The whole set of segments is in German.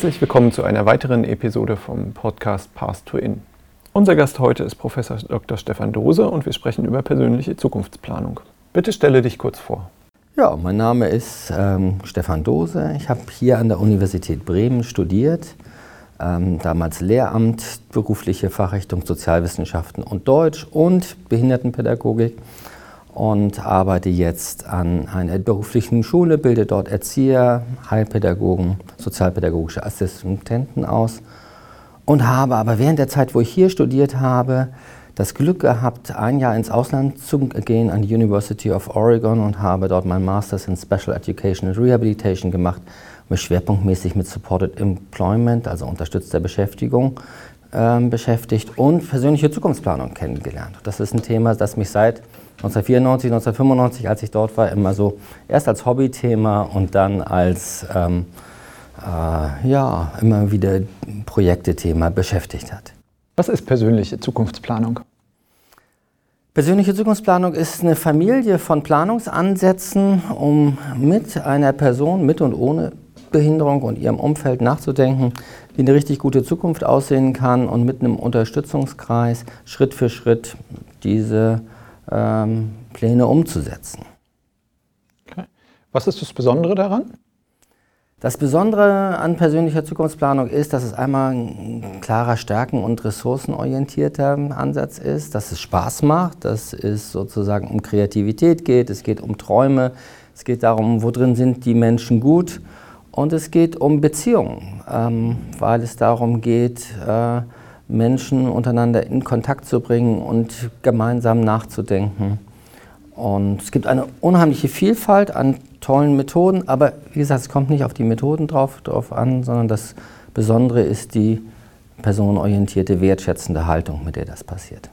Herzlich willkommen zu einer weiteren Episode vom Podcast Path to In. Unser Gast heute ist Professor Dr. Stefan Dose und wir sprechen über persönliche Zukunftsplanung. Bitte stelle dich kurz vor. Ja, mein Name ist ähm, Stefan Dose. Ich habe hier an der Universität Bremen studiert, ähm, damals Lehramt, berufliche Fachrichtung Sozialwissenschaften und Deutsch und Behindertenpädagogik und arbeite jetzt an einer beruflichen Schule, bilde dort Erzieher, Heilpädagogen, sozialpädagogische Assistenten aus und habe aber während der Zeit, wo ich hier studiert habe, das Glück gehabt, ein Jahr ins Ausland zu gehen an die University of Oregon und habe dort mein Masters in Special Education and Rehabilitation gemacht, mich schwerpunktmäßig mit Supported Employment, also unterstützter Beschäftigung, äh, beschäftigt und persönliche Zukunftsplanung kennengelernt. Das ist ein Thema, das mich seit 1994, 1995, als ich dort war, immer so erst als Hobbythema und dann als ähm, äh, ja, immer wieder Projektethema beschäftigt hat. Was ist persönliche Zukunftsplanung? Persönliche Zukunftsplanung ist eine Familie von Planungsansätzen, um mit einer Person, mit und ohne Behinderung und ihrem Umfeld nachzudenken, wie eine richtig gute Zukunft aussehen kann und mit einem Unterstützungskreis Schritt für Schritt diese ähm, Pläne umzusetzen. Okay. Was ist das Besondere daran? Das Besondere an persönlicher Zukunftsplanung ist, dass es einmal ein klarer Stärken- und ressourcenorientierter Ansatz ist, dass es Spaß macht, dass es sozusagen um Kreativität geht, es geht um Träume, es geht darum, wo drin sind die Menschen gut und es geht um Beziehungen, ähm, weil es darum geht, äh, Menschen untereinander in Kontakt zu bringen und gemeinsam nachzudenken. Und es gibt eine unheimliche Vielfalt an tollen Methoden, aber wie gesagt, es kommt nicht auf die Methoden drauf, drauf an, sondern das Besondere ist die personenorientierte, wertschätzende Haltung, mit der das passiert.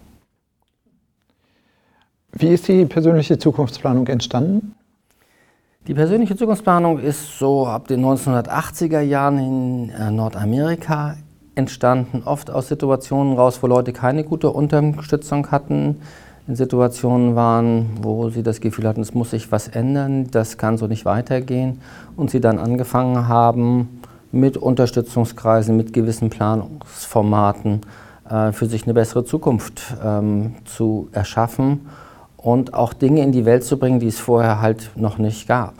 Wie ist die persönliche Zukunftsplanung entstanden? Die persönliche Zukunftsplanung ist so ab den 1980er Jahren in äh, Nordamerika entstanden, oft aus Situationen raus, wo Leute keine gute Unterstützung hatten, in Situationen waren, wo sie das Gefühl hatten, es muss sich was ändern, das kann so nicht weitergehen. Und sie dann angefangen haben, mit Unterstützungskreisen, mit gewissen Planungsformaten äh, für sich eine bessere Zukunft ähm, zu erschaffen und auch Dinge in die Welt zu bringen, die es vorher halt noch nicht gab.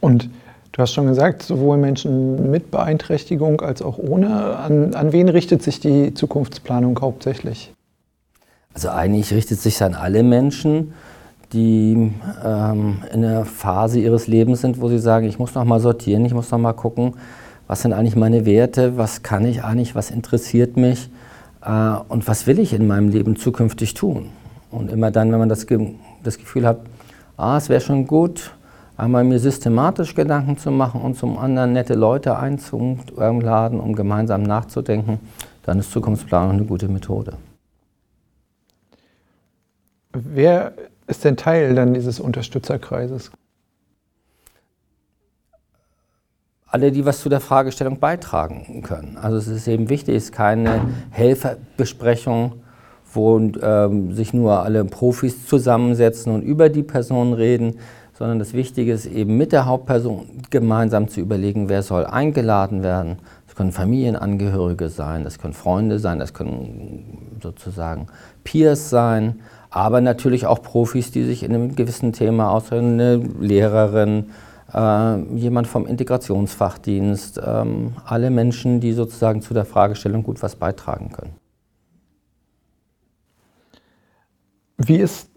Und Du hast schon gesagt, sowohl Menschen mit Beeinträchtigung als auch ohne. An, an wen richtet sich die Zukunftsplanung hauptsächlich? Also eigentlich richtet sich an alle Menschen, die ähm, in einer Phase ihres Lebens sind, wo sie sagen, ich muss noch mal sortieren, ich muss noch mal gucken, was sind eigentlich meine Werte, was kann ich eigentlich, was interessiert mich äh, und was will ich in meinem Leben zukünftig tun. Und immer dann, wenn man das, das Gefühl hat, ah, es wäre schon gut, einmal mir systematisch Gedanken zu machen und zum anderen nette Leute einzuladen, um gemeinsam nachzudenken, dann ist Zukunftsplanung eine gute Methode. Wer ist denn Teil dann dieses Unterstützerkreises? alle, die was zu der Fragestellung beitragen können. Also es ist eben wichtig, es ist keine Helferbesprechung, wo ähm, sich nur alle Profis zusammensetzen und über die Person reden, sondern das Wichtige ist eben mit der Hauptperson gemeinsam zu überlegen, wer soll eingeladen werden. Das können Familienangehörige sein, das können Freunde sein, das können sozusagen Peers sein, aber natürlich auch Profis, die sich in einem gewissen Thema auskennen, eine Lehrerin, äh, jemand vom Integrationsfachdienst, äh, alle Menschen, die sozusagen zu der Fragestellung gut was beitragen können. Wie ist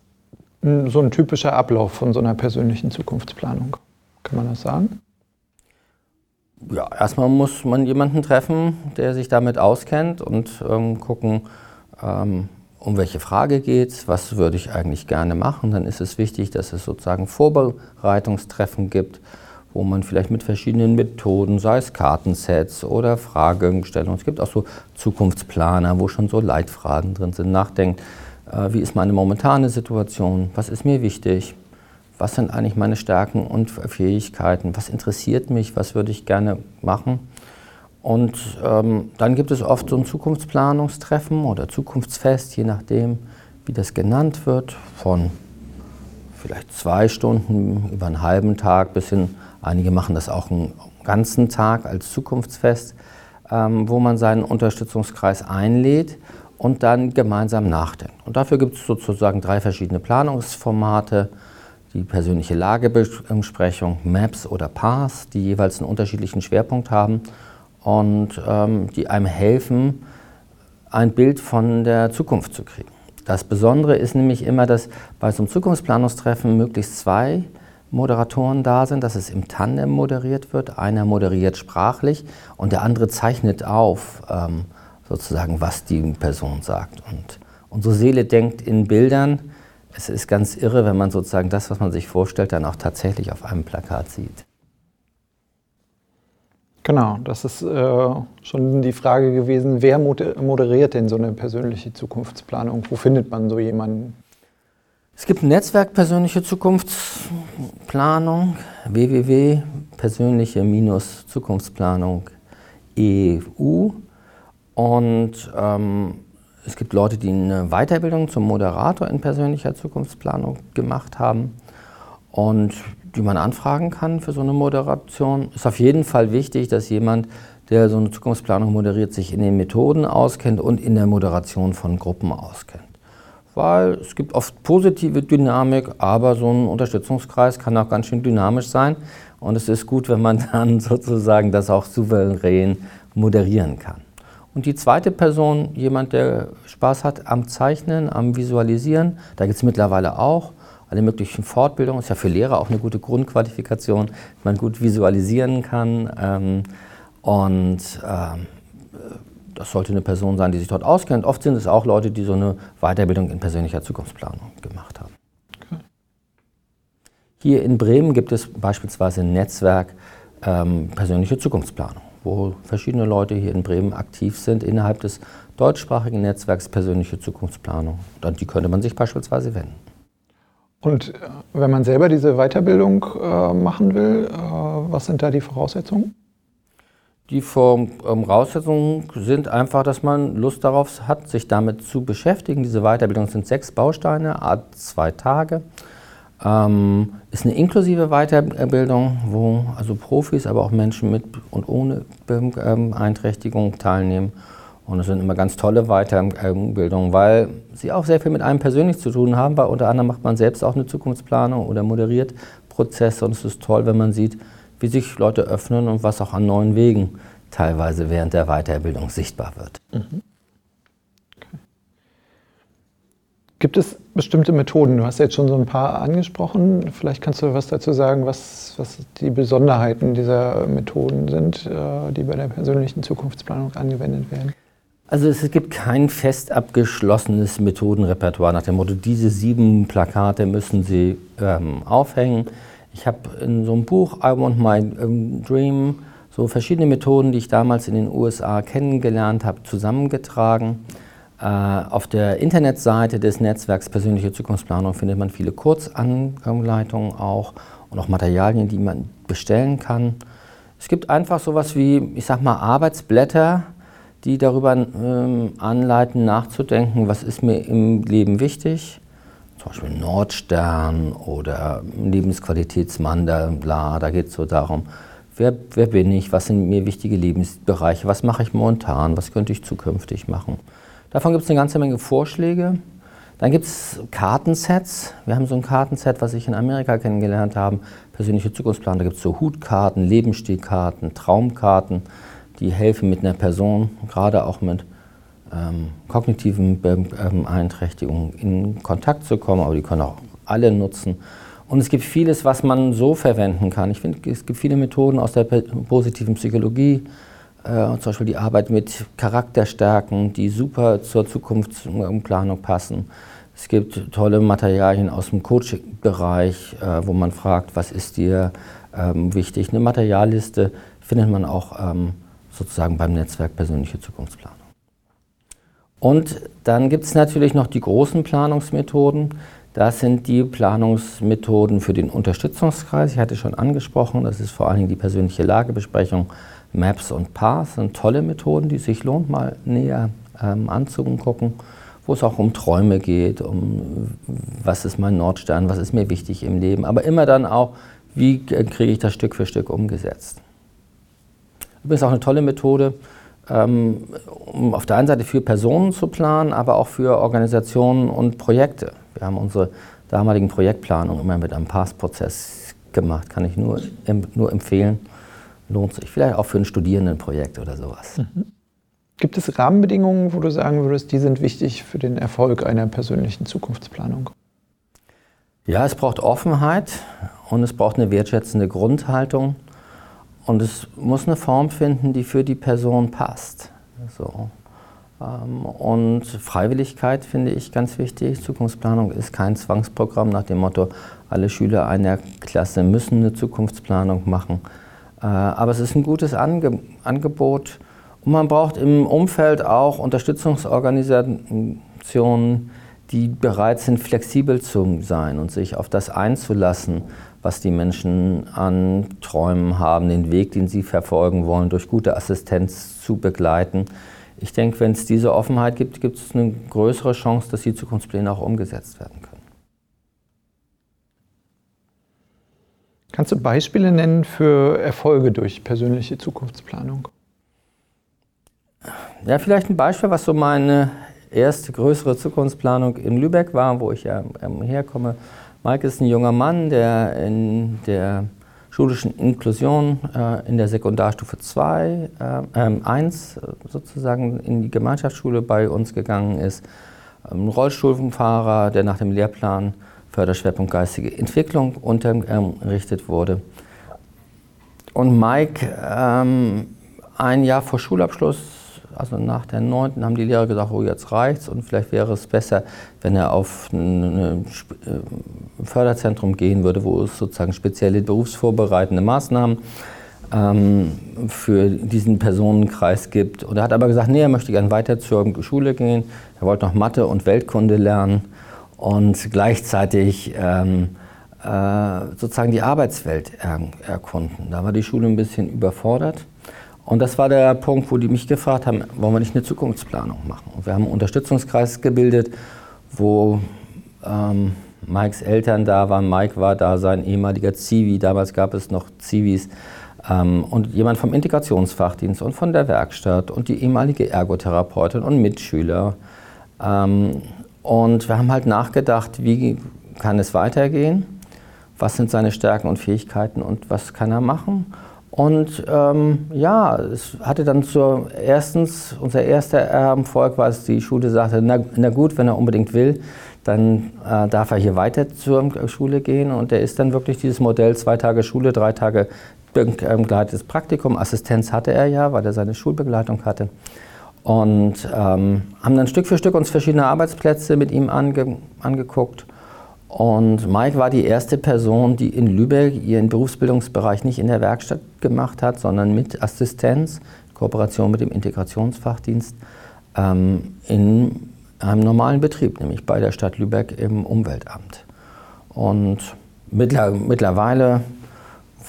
so ein typischer Ablauf von so einer persönlichen Zukunftsplanung? Kann man das sagen? Ja, erstmal muss man jemanden treffen, der sich damit auskennt und ähm, gucken, ähm, um welche Frage geht es, was würde ich eigentlich gerne machen. Dann ist es wichtig, dass es sozusagen Vorbereitungstreffen gibt, wo man vielleicht mit verschiedenen Methoden, sei es Kartensets oder Fragestellungen, es gibt auch so Zukunftsplaner, wo schon so Leitfragen drin sind, nachdenkt, wie ist meine momentane Situation, was ist mir wichtig, was sind eigentlich meine Stärken und Fähigkeiten, was interessiert mich, was würde ich gerne machen. Und ähm, dann gibt es oft so ein Zukunftsplanungstreffen oder Zukunftsfest, je nachdem, wie das genannt wird, von vielleicht zwei Stunden über einen halben Tag bis hin Einige machen das auch einen ganzen Tag als Zukunftsfest, ähm, wo man seinen Unterstützungskreis einlädt und dann gemeinsam nachdenkt. Und dafür gibt es sozusagen drei verschiedene Planungsformate. Die persönliche Lagebesprechung, MAPS oder PAS, die jeweils einen unterschiedlichen Schwerpunkt haben und ähm, die einem helfen, ein Bild von der Zukunft zu kriegen. Das Besondere ist nämlich immer, dass bei so einem Zukunftsplanungstreffen möglichst zwei Moderatoren da sind, dass es im Tandem moderiert wird. Einer moderiert sprachlich und der andere zeichnet auf, ähm, sozusagen, was die Person sagt. Und unsere Seele denkt in Bildern. Es ist ganz irre, wenn man sozusagen das, was man sich vorstellt, dann auch tatsächlich auf einem Plakat sieht. Genau, das ist äh, schon die Frage gewesen, wer moderiert denn so eine persönliche Zukunftsplanung? Wo findet man so jemanden? Es gibt ein Netzwerk Persönliche Zukunftsplanung, www.persönliche-zukunftsplanung EU. Und ähm, es gibt Leute, die eine Weiterbildung zum Moderator in persönlicher Zukunftsplanung gemacht haben. Und die man anfragen kann für so eine Moderation. Ist auf jeden Fall wichtig, dass jemand, der so eine Zukunftsplanung moderiert, sich in den Methoden auskennt und in der Moderation von Gruppen auskennt. Weil es gibt oft positive Dynamik, aber so ein Unterstützungskreis kann auch ganz schön dynamisch sein. Und es ist gut, wenn man dann sozusagen das auch souverän moderieren kann. Und die zweite Person, jemand, der Spaß hat am Zeichnen, am Visualisieren, da gibt es mittlerweile auch alle möglichen Fortbildungen. Ist ja für Lehrer auch eine gute Grundqualifikation, man gut visualisieren kann. Ähm, und ähm, das sollte eine Person sein, die sich dort auskennt. Oft sind es auch Leute, die so eine Weiterbildung in persönlicher Zukunftsplanung gemacht haben. Okay. Hier in Bremen gibt es beispielsweise ein Netzwerk ähm, persönliche Zukunftsplanung, wo verschiedene Leute hier in Bremen aktiv sind innerhalb des deutschsprachigen Netzwerks persönliche Zukunftsplanung. Und die könnte man sich beispielsweise wenden. Und äh, wenn man selber diese Weiterbildung äh, machen will, äh, was sind da die Voraussetzungen? Die Voraussetzungen sind einfach, dass man Lust darauf hat, sich damit zu beschäftigen. Diese Weiterbildung sind sechs Bausteine, zwei Tage. Ähm, ist eine inklusive Weiterbildung, wo also Profis, aber auch Menschen mit und ohne Beeinträchtigung teilnehmen. Und es sind immer ganz tolle Weiterbildungen, weil sie auch sehr viel mit einem persönlich zu tun haben, weil unter anderem macht man selbst auch eine Zukunftsplanung oder moderiert Prozesse und es ist toll, wenn man sieht, wie sich Leute öffnen und was auch an neuen Wegen teilweise während der Weiterbildung sichtbar wird. Mhm. Okay. Gibt es bestimmte Methoden? Du hast jetzt schon so ein paar angesprochen. Vielleicht kannst du was dazu sagen, was, was die Besonderheiten dieser Methoden sind, äh, die bei der persönlichen Zukunftsplanung angewendet werden. Also es gibt kein fest abgeschlossenes Methodenrepertoire nach dem Motto, diese sieben Plakate müssen Sie ähm, aufhängen. Ich habe in so einem Buch I Want My ähm, Dream so verschiedene Methoden, die ich damals in den USA kennengelernt habe, zusammengetragen. Äh, auf der Internetseite des Netzwerks Persönliche Zukunftsplanung findet man viele Kurzanleitungen auch und auch Materialien, die man bestellen kann. Es gibt einfach sowas wie, ich sag mal, Arbeitsblätter, die darüber ähm, anleiten, nachzudenken, was ist mir im Leben wichtig. Zum Beispiel Nordstern oder Lebensqualitätsmandala, da geht es so darum, wer, wer bin ich, was sind mir wichtige Lebensbereiche, was mache ich momentan, was könnte ich zukünftig machen. Davon gibt es eine ganze Menge Vorschläge. Dann gibt es Kartensets. Wir haben so ein Kartenset, was ich in Amerika kennengelernt habe, persönliche Zukunftsplan. Da gibt es so Hutkarten, Lebensstilkarten, Traumkarten die helfen mit einer Person, gerade auch mit ähm, kognitiven Beeinträchtigungen in Kontakt zu kommen, aber die können auch alle nutzen. Und es gibt vieles, was man so verwenden kann. Ich finde, es gibt viele Methoden aus der positiven Psychologie, zum Beispiel die Arbeit mit Charakterstärken, die super zur Zukunftsplanung passen. Es gibt tolle Materialien aus dem Coaching-Bereich, äh, wo man fragt, was ist dir ähm, wichtig. Eine Materialliste findet man auch ähm, sozusagen beim Netzwerk persönliche Zukunftsplanung. Und dann gibt es natürlich noch die großen Planungsmethoden. Das sind die Planungsmethoden für den Unterstützungskreis. Ich hatte schon angesprochen, das ist vor allen Dingen die persönliche Lagebesprechung, Maps und Paths. Sind tolle Methoden, die sich lohnt, mal näher ähm, anzugucken, wo es auch um Träume geht, um was ist mein Nordstern, was ist mir wichtig im Leben, aber immer dann auch, wie kriege ich das Stück für Stück umgesetzt. Übrigens auch eine tolle Methode, ähm, um auf der einen Seite für Personen zu planen, aber auch für Organisationen und Projekte. Wir haben unsere damaligen Projektplanung immer mit einem Passprozess gemacht, kann ich nur, nur empfehlen. Lohnt sich. Vielleicht auch für ein Studierendenprojekt oder sowas. Mhm. Gibt es Rahmenbedingungen, wo du sagen würdest, die sind wichtig für den Erfolg einer persönlichen Zukunftsplanung? Ja, es braucht Offenheit und es braucht eine wertschätzende Grundhaltung und es muss eine Form finden, die für die Person passt. So. Ähm, und Freiwilligkeit finde ich ganz wichtig. Zukunftsplanung ist kein Zwangsprogramm nach dem Motto, alle Schüler einer Klasse müssen eine Zukunftsplanung machen. Äh, aber es ist ein gutes Angebot und man braucht im Umfeld auch Unterstützungsorganisationen, die bereit sind, flexibel zu sein und sich auf das einzulassen, was die Menschen an Träumen haben, den Weg, den sie verfolgen wollen, durch gute Assistenz zu begleiten. Ich denke, wenn es diese Offenheit gibt, gibt es eine größere Chance, dass die Zukunftspläne auch umgesetzt werden Kannst du Beispiele nennen für Erfolge durch persönliche Zukunftsplanung? Ja, vielleicht ein Beispiel, was so meine erste größere Zukunftsplanung in Lübeck war, wo ich ja ähm, herkomme. Mike ist ein junger Mann, der in der schulischen Inklusion äh, in der Sekundarstufe 2, äh, 1 äh, sozusagen in die Gemeinschaftsschule bei uns gegangen ist. Ein Rollstuhlfahrer, der nach dem Lehrplan Förderschwerpunkt geistige Entwicklung unterrichtet wurde. Und Mike ähm, ein Jahr vor Schulabschluss also nach der 9. haben die Lehrer gesagt, oh, jetzt reicht's und vielleicht wäre es besser, wenn er auf ein äh, Förderzentrum gehen würde, wo es sozusagen spezielle berufsvorbereitende Maßnahmen ähm, für diesen Personenkreis gibt. Und er hat aber gesagt, nee, er möchte gerne weiter zur Schule gehen. Er wollte noch Mathe und Weltkunde lernen und gleichzeitig ähm, äh, sozusagen die Arbeitswelt er erkunden. Da war die Schule ein bisschen überfordert. Und das war der Punkt, wo die mich gefragt haben, wollen wir nicht eine Zukunftsplanung machen? Und wir haben einen Unterstützungskreis gebildet, wo ähm, Mikes Eltern da waren. Mike war da, sein ehemaliger Zivi, damals gab es noch Zivis. Ähm, und jemand vom Integrationsfachdienst und von der Werkstatt und die ehemalige Ergotherapeutin und Mitschüler. Ähm, und wir haben halt nachgedacht, wie kann es weitergehen? Was sind seine Stärken und Fähigkeiten und was kann er machen? Und ähm, ja, es hatte dann zur erstens, unser erster Erfolg war, dass die Schule sagte, na, na gut, wenn er unbedingt will, dann äh, darf er hier weiter zur Schule gehen. Und er ist dann wirklich dieses Modell, zwei Tage Schule, drei Tage begleitetes Praktikum. Assistenz hatte er ja, weil er seine Schulbegleitung hatte. Und ähm, haben dann Stück für Stück uns verschiedene Arbeitsplätze mit ihm ange angeguckt. Und Mike war die erste Person, die in Lübeck ihren Berufsbildungsbereich nicht in der Werkstatt gemacht hat, sondern mit Assistenz, Kooperation mit dem Integrationsfachdienst, ähm, in einem normalen Betrieb, nämlich bei der Stadt Lübeck im Umweltamt. Und mittler, mittlerweile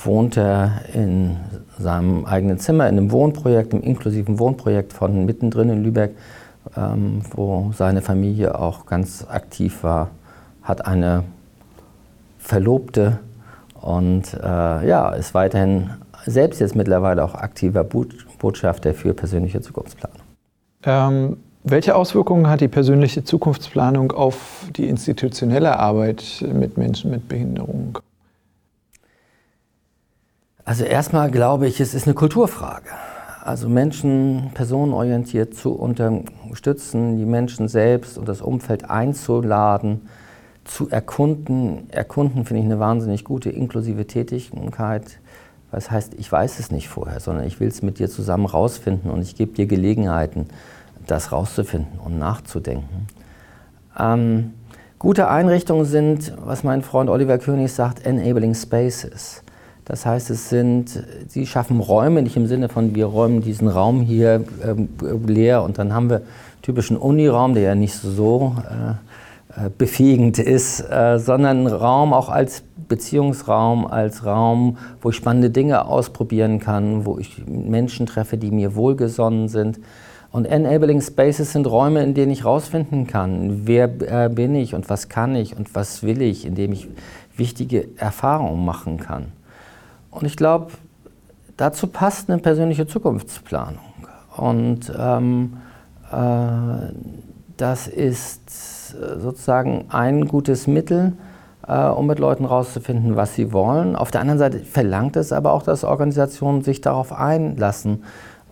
wohnt er in seinem eigenen Zimmer, in einem Wohnprojekt, im inklusiven Wohnprojekt von mittendrin in Lübeck, ähm, wo seine Familie auch ganz aktiv war hat eine Verlobte und äh, ja, ist weiterhin selbst jetzt mittlerweile auch aktiver Botschafter für persönliche Zukunftsplanung. Ähm, welche Auswirkungen hat die persönliche Zukunftsplanung auf die institutionelle Arbeit mit Menschen mit Behinderung? Also erstmal glaube ich, es ist eine Kulturfrage. Also Menschen personenorientiert zu unterstützen, die Menschen selbst und das Umfeld einzuladen, zu erkunden. Erkunden finde ich eine wahnsinnig gute inklusive Tätigkeit. Das heißt, ich weiß es nicht vorher, sondern ich will es mit dir zusammen rausfinden und ich gebe dir Gelegenheiten, das rauszufinden und nachzudenken. Ähm, gute Einrichtungen sind, was mein Freund Oliver König sagt, enabling spaces. Das heißt, es sind, sie schaffen Räume, nicht im Sinne von, wir räumen diesen Raum hier äh, leer und dann haben wir typischen Uniraum, der ja nicht so äh, äh, befähigend ist, äh, sondern Raum auch als Beziehungsraum, als Raum, wo ich spannende Dinge ausprobieren kann, wo ich Menschen treffe, die mir wohlgesonnen sind. Und Enabling Spaces sind Räume, in denen ich rausfinden kann, wer äh, bin ich und was kann ich und was will ich, indem ich wichtige Erfahrungen machen kann. Und ich glaube, dazu passt eine persönliche Zukunftsplanung. Und ähm, äh, das ist sozusagen ein gutes Mittel, äh, um mit Leuten herauszufinden, was sie wollen. Auf der anderen Seite verlangt es aber auch, dass Organisationen sich darauf einlassen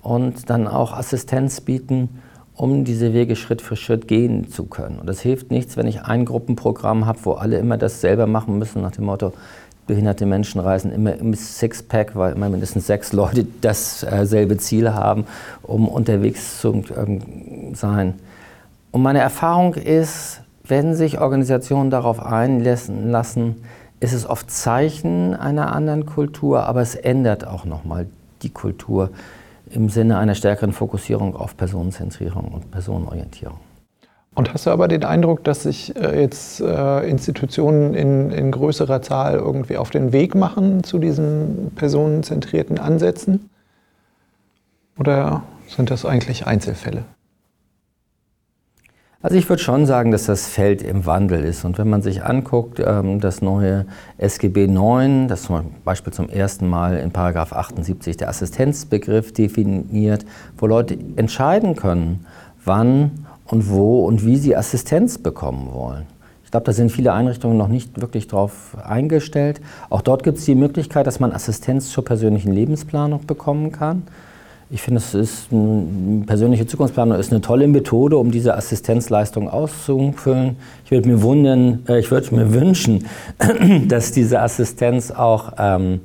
und dann auch Assistenz bieten, um diese Wege Schritt für Schritt gehen zu können. Und es hilft nichts, wenn ich ein Gruppenprogramm habe, wo alle immer das selber machen müssen, nach dem Motto, behinderte Menschen reisen immer im Sixpack, weil immer mindestens sechs Leute dasselbe Ziel haben, um unterwegs zu sein. Und meine Erfahrung ist, wenn sich Organisationen darauf einlassen, lassen, ist es oft Zeichen einer anderen Kultur, aber es ändert auch nochmal die Kultur im Sinne einer stärkeren Fokussierung auf Personenzentrierung und Personenorientierung. Und hast du aber den Eindruck, dass sich äh, jetzt äh, Institutionen in, in, größerer Zahl irgendwie auf den Weg machen zu diesen personenzentrierten Ansätzen? Oder sind das eigentlich Einzelfälle? Also ich würde schon sagen, dass das Feld im Wandel ist. Und wenn man sich anguckt, ähm, das neue SGB 9, das zum Beispiel zum ersten Mal in Paragraph 78 der Assistenzbegriff definiert, wo Leute entscheiden können, wann und wo und wie sie Assistenz bekommen wollen. Ich glaube, da sind viele Einrichtungen noch nicht wirklich darauf eingestellt. Auch dort gibt es die Möglichkeit, dass man Assistenz zur persönlichen Lebensplanung bekommen kann. Ich finde, es ist eine persönliche Zukunftsplanung ist eine tolle Methode, um diese Assistenzleistung auszufüllen. Ich würde mir wundern, äh, ich würde mir wünschen, dass diese Assistenz auch ähm,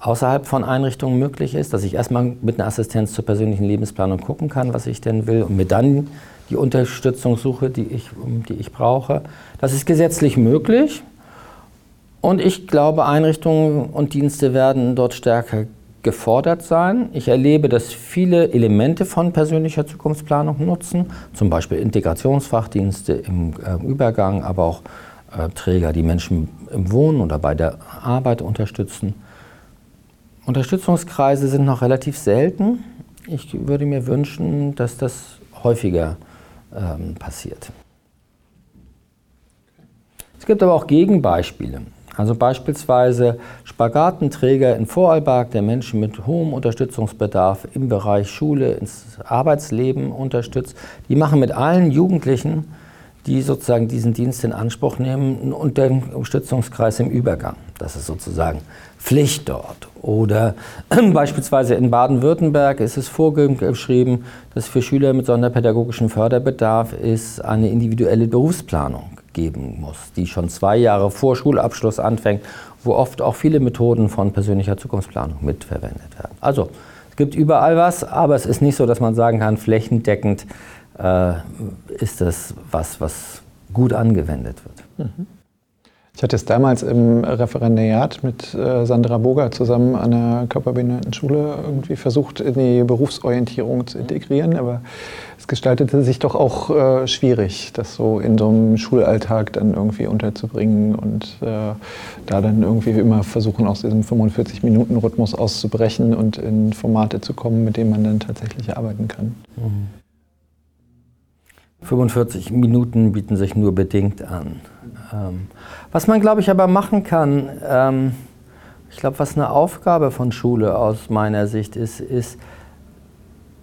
außerhalb von Einrichtungen möglich ist, dass ich erstmal mit einer Assistenz zur persönlichen Lebensplanung gucken kann, was ich denn will und mir dann die Unterstützung suche, die ich, die ich brauche. Das ist gesetzlich möglich. Und ich glaube, Einrichtungen und Dienste werden dort stärker gefordert sein. Ich erlebe, dass viele Elemente von persönlicher Zukunftsplanung nutzen, zum Beispiel Integrationsfachdienste im äh, Übergang, aber auch äh, Träger, die Menschen im Wohnen oder bei der Arbeit unterstützen. Unterstützungskreise sind noch relativ selten. Ich würde mir wünschen, dass das häufiger ähm, passiert. Es gibt aber auch Gegenbeispiele. Also beispielsweise Spagatenträger in Vorarlberg, der Menschen mit hohem Unterstützungsbedarf im Bereich Schule ins Arbeitsleben unterstützt. Die machen mit allen Jugendlichen, die sozusagen diesen Dienst in Anspruch nehmen, einen Unterstützungskreis im Übergang. Das ist sozusagen Pflicht dort. Oder beispielsweise in Baden-Württemberg ist es vorgeschrieben, dass für Schüler mit sonderpädagogischem Förderbedarf ist eine individuelle Berufsplanung geben muss, die schon zwei Jahre vor Schulabschluss anfängt, wo oft auch viele Methoden von persönlicher Zukunftsplanung mitverwendet werden. Also es gibt überall was, aber es ist nicht so, dass man sagen kann, flächendeckend äh, ist das was, was gut angewendet wird. Mhm. Ich hatte es damals im Referendariat mit äh, Sandra Boger zusammen an der Körperbehindertenschule irgendwie versucht, in die Berufsorientierung zu integrieren, aber es gestaltete sich doch auch äh, schwierig, das so in so einem Schulalltag dann irgendwie unterzubringen und äh, da dann irgendwie immer versuchen, aus diesem 45-Minuten-Rhythmus auszubrechen und in Formate zu kommen, mit denen man dann tatsächlich arbeiten kann. Mhm. 45 Minuten bieten sich nur bedingt an. Ähm, was man, glaube ich, aber machen kann, ähm, ich glaube, was eine Aufgabe von Schule aus meiner Sicht ist, ist,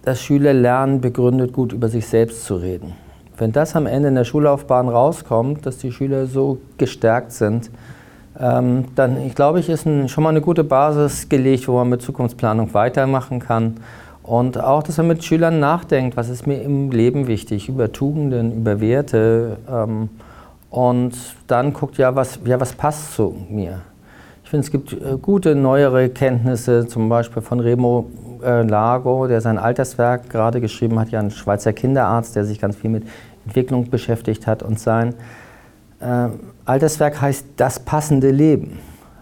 dass Schüler lernen, begründet gut über sich selbst zu reden. Wenn das am Ende in der Schullaufbahn rauskommt, dass die Schüler so gestärkt sind, ähm, dann, ich glaube ich, ist ein, schon mal eine gute Basis gelegt, wo man mit Zukunftsplanung weitermachen kann. Und auch, dass man mit Schülern nachdenkt, was ist mir im Leben wichtig, über Tugenden, über Werte. Ähm, und dann guckt, ja was, ja, was passt zu mir. Ich finde, es gibt äh, gute neuere Kenntnisse, zum Beispiel von Remo äh, Lago, der sein Alterswerk gerade geschrieben hat, ja ein Schweizer Kinderarzt, der sich ganz viel mit Entwicklung beschäftigt hat. Und sein äh, Alterswerk heißt Das passende Leben,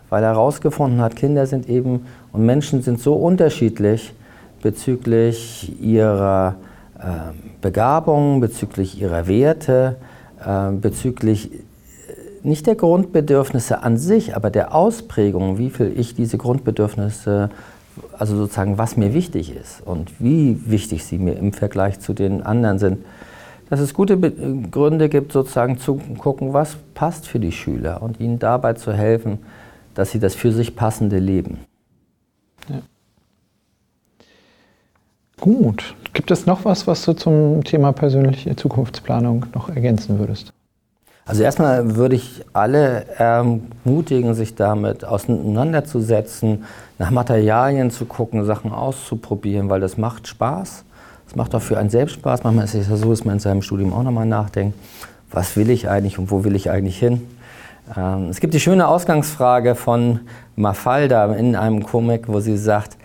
weil er herausgefunden hat, Kinder sind eben und Menschen sind so unterschiedlich, bezüglich ihrer äh, Begabung, bezüglich ihrer Werte, äh, bezüglich äh, nicht der Grundbedürfnisse an sich, aber der Ausprägung, wie viel ich diese Grundbedürfnisse, also sozusagen was mir wichtig ist und wie wichtig sie mir im Vergleich zu den anderen sind. dass es gute Gründe gibt, sozusagen zu gucken, was passt für die Schüler und ihnen dabei zu helfen, dass sie das für sich passende leben. Ja. Gut. Gibt es noch was, was du zum Thema persönliche Zukunftsplanung noch ergänzen würdest? Also erstmal würde ich alle ermutigen, sich damit auseinanderzusetzen, nach Materialien zu gucken, Sachen auszuprobieren, weil das macht Spaß. Es macht auch für einen selbst Spaß. Manchmal ist es ja so, dass man in seinem Studium auch nochmal nachdenkt, was will ich eigentlich und wo will ich eigentlich hin. Ähm, es gibt die schöne Ausgangsfrage von Mafalda in einem Komik, wo sie sagt,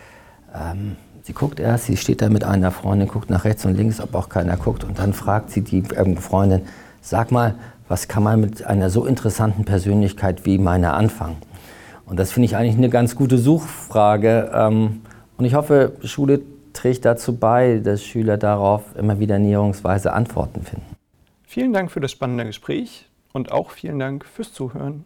ähm, sie guckt erst, sie steht da mit einer Freundin, guckt nach rechts und links, ob auch keiner guckt und dann fragt sie die ähm, Freundin, sag mal, was kann man mit einer so interessanten Persönlichkeit wie meiner anfangen? Und das finde ich eigentlich eine ganz gute Suchfrage. Ähm, und ich hoffe, Schule trägt dazu bei, dass Schüler darauf immer wieder näherungsweise Antworten finden. Vielen Dank für das spannende Gespräch und auch vielen Dank fürs Zuhören.